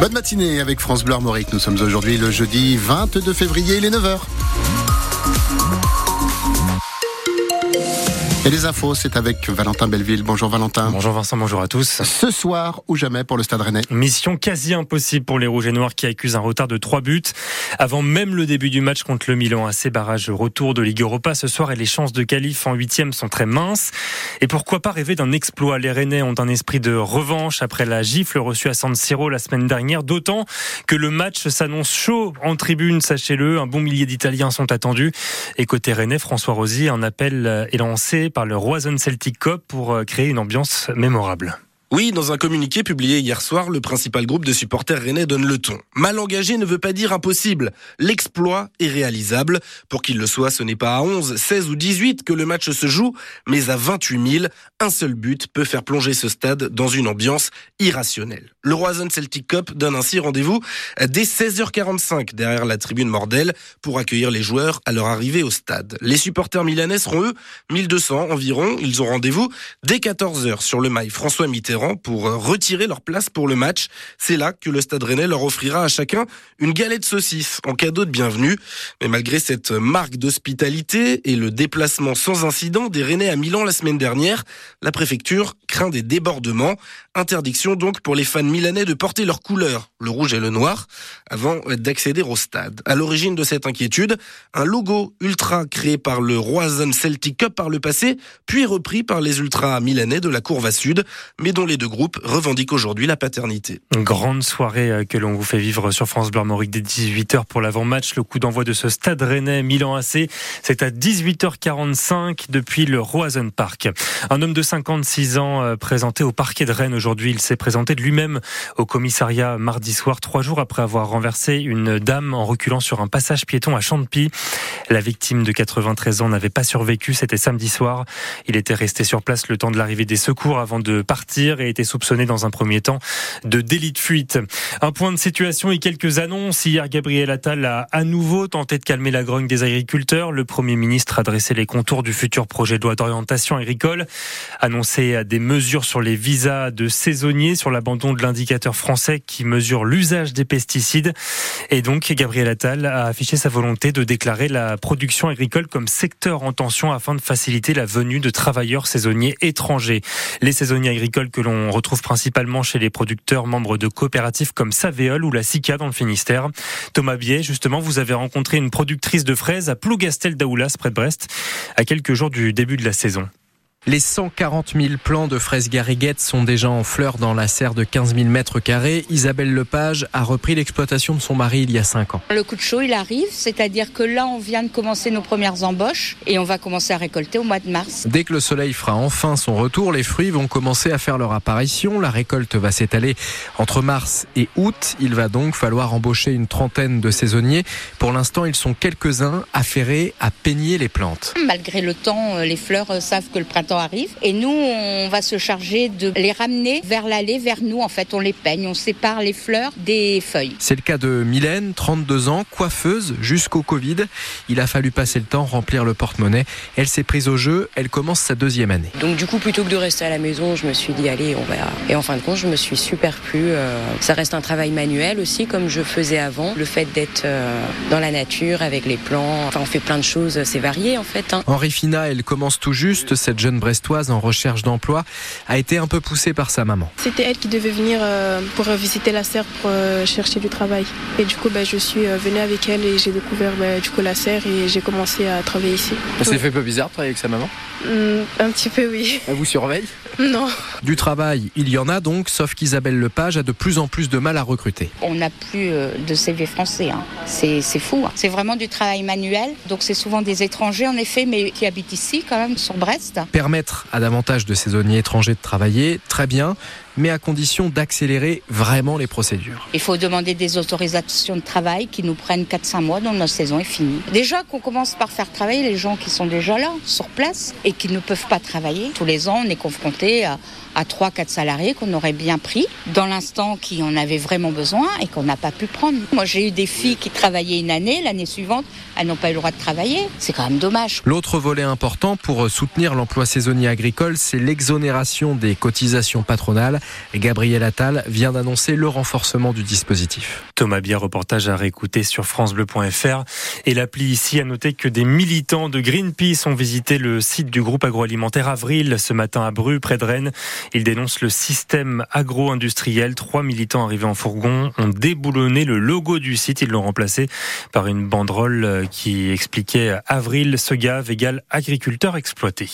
Bonne matinée avec France Bleu Armorique. Nous sommes aujourd'hui le jeudi 22 février, il est 9h. Et les infos, c'est avec Valentin Belleville. Bonjour Valentin. Bonjour Vincent, bonjour à tous. Ce soir ou jamais pour le Stade Rennais. Mission quasi impossible pour les Rouges et Noirs qui accusent un retard de 3 buts. Avant même le début du match contre le Milan AC, barrage retour de Ligue Europa ce soir et les chances de qualif en huitième sont très minces. Et pourquoi pas rêver d'un exploit? Les Rennais ont un esprit de revanche après la gifle reçue à San Siro la semaine dernière, d'autant que le match s'annonce chaud en tribune, sachez-le. Un bon millier d'Italiens sont attendus. Et côté Rennais, François Rosy, un appel est lancé par le Roison Celtic Cup pour euh, créer une ambiance mémorable. Oui, dans un communiqué publié hier soir, le principal groupe de supporters rennais donne le ton. Mal engagé ne veut pas dire impossible. L'exploit est réalisable. Pour qu'il le soit, ce n'est pas à 11, 16 ou 18 que le match se joue, mais à 28 000. Un seul but peut faire plonger ce stade dans une ambiance irrationnelle. Le Roison Celtic Cup donne ainsi rendez-vous dès 16h45 derrière la tribune Mordel pour accueillir les joueurs à leur arrivée au stade. Les supporters milanais seront eux 1200 environ. Ils ont rendez-vous dès 14h sur le mail François Mitterrand pour euh, retirer leur place pour le match. C'est là que le Stade Rennais leur offrira à chacun une galette saucisse en cadeau de bienvenue. Mais malgré cette marque d'hospitalité et le déplacement sans incident des Rennais à Milan la semaine dernière, la préfecture craint des débordements. Interdiction donc pour les fans milanais de porter leurs couleurs, le rouge et le noir, avant d'accéder au stade. À l'origine de cette inquiétude, un logo ultra créé par le Roison Celtic Cup par le passé, puis repris par les ultras milanais de la Courva Sud, mais dont les deux groupes revendiquent aujourd'hui la paternité. grande soirée euh, que l'on vous fait vivre sur France Bleu Armorique dès 18h pour l'avant-match. Le coup d'envoi de ce stade rennais Milan AC, c'est à 18h45 depuis le Roison Park. Un homme de 56 ans euh, présenté au parquet de Rennes. Il s'est présenté de lui-même au commissariat mardi soir, trois jours après avoir renversé une dame en reculant sur un passage piéton à Champy. La victime de 93 ans n'avait pas survécu, c'était samedi soir. Il était resté sur place le temps de l'arrivée des secours avant de partir et était soupçonné dans un premier temps de délit de fuite. Un point de situation et quelques annonces. Hier, Gabriel Attal a à nouveau tenté de calmer la grogne des agriculteurs. Le Premier ministre a dressé les contours du futur projet de loi d'orientation agricole, annoncé des mesures sur les visas de saisonniers, sur l'abandon de l'indicateur français qui mesure l'usage des pesticides. Et donc, Gabriel Attal a affiché sa volonté de déclarer la production agricole comme secteur en tension afin de faciliter la venue de travailleurs saisonniers étrangers. Les saisonniers agricoles que l'on retrouve principalement chez les producteurs membres de coopératives comme Savéol ou la SICA dans le Finistère. Thomas Biet, justement, vous avez rencontré une productrice de fraises à Plougastel d'Aoulas, près de Brest, à quelques jours du début de la saison. Les 140 000 plants de fraises gariguettes sont déjà en fleurs dans la serre de 15 000 mètres carrés. Isabelle Lepage a repris l'exploitation de son mari il y a 5 ans. Le coup de chaud, il arrive, c'est-à-dire que là, on vient de commencer nos premières embauches et on va commencer à récolter au mois de mars. Dès que le soleil fera enfin son retour, les fruits vont commencer à faire leur apparition. La récolte va s'étaler entre mars et août. Il va donc falloir embaucher une trentaine de saisonniers. Pour l'instant, ils sont quelques-uns affairés à peigner les plantes. Malgré le temps, euh, les fleurs euh, savent que le printemps arrive. Et nous, on va se charger de les ramener vers l'allée, vers nous. En fait, on les peigne, on sépare les fleurs des feuilles. C'est le cas de Mylène, 32 ans, coiffeuse jusqu'au Covid. Il a fallu passer le temps, remplir le porte-monnaie. Elle s'est prise au jeu, elle commence sa deuxième année. Donc du coup, plutôt que de rester à la maison, je me suis dit, allez, on va... Et en fin de compte, je me suis super plu. Euh, ça reste un travail manuel aussi, comme je faisais avant. Le fait d'être euh, dans la nature, avec les plants, enfin, on fait plein de choses, c'est varié en fait. Hein. Henri Fina, elle commence tout juste, cette jeune brestoise en recherche d'emploi, a été un peu poussée par sa maman. C'était elle qui devait venir euh, pour visiter la serre pour euh, chercher du travail. Et du coup, bah, je suis euh, venue avec elle et j'ai découvert bah, du coup la serre et j'ai commencé à travailler ici. Ça s'est fait peu bizarre de travailler avec sa maman? Mmh, Un petit peu, oui. Elle vous surveille Non. Du travail, il y en a donc, sauf qu'Isabelle Lepage a de plus en plus de mal à recruter. On n'a plus de CV français. Hein. C'est fou. Hein. C'est vraiment du travail manuel. Donc c'est souvent des étrangers en effet, mais qui habitent ici quand même sur Brest. À davantage de saisonniers étrangers de travailler, très bien, mais à condition d'accélérer vraiment les procédures. Il faut demander des autorisations de travail qui nous prennent 4-5 mois dont notre saison est finie. Déjà qu'on commence par faire travailler les gens qui sont déjà là, sur place, et qui ne peuvent pas travailler. Tous les ans, on est confronté à, à 3-4 salariés qu'on aurait bien pris dans l'instant qui en avait vraiment besoin et qu'on n'a pas pu prendre. Moi, j'ai eu des filles qui travaillaient une année, l'année suivante, elles n'ont pas eu le droit de travailler. C'est quand même dommage. L'autre volet important pour soutenir l'emploi saisonnier agricole, c'est l'exonération des cotisations patronales Gabriel Attal vient d'annoncer le renforcement du dispositif. Thomas Bier, reportage à réécouter sur francebleu.fr. Et l'appli ici a noté que des militants de Greenpeace ont visité le site du groupe agroalimentaire Avril ce matin à Bru, près de Rennes. Ils dénoncent le système agro-industriel. Trois militants arrivés en fourgon ont déboulonné le logo du site. Ils l'ont remplacé par une banderole qui expliquait Avril se gave égale agriculteur exploité.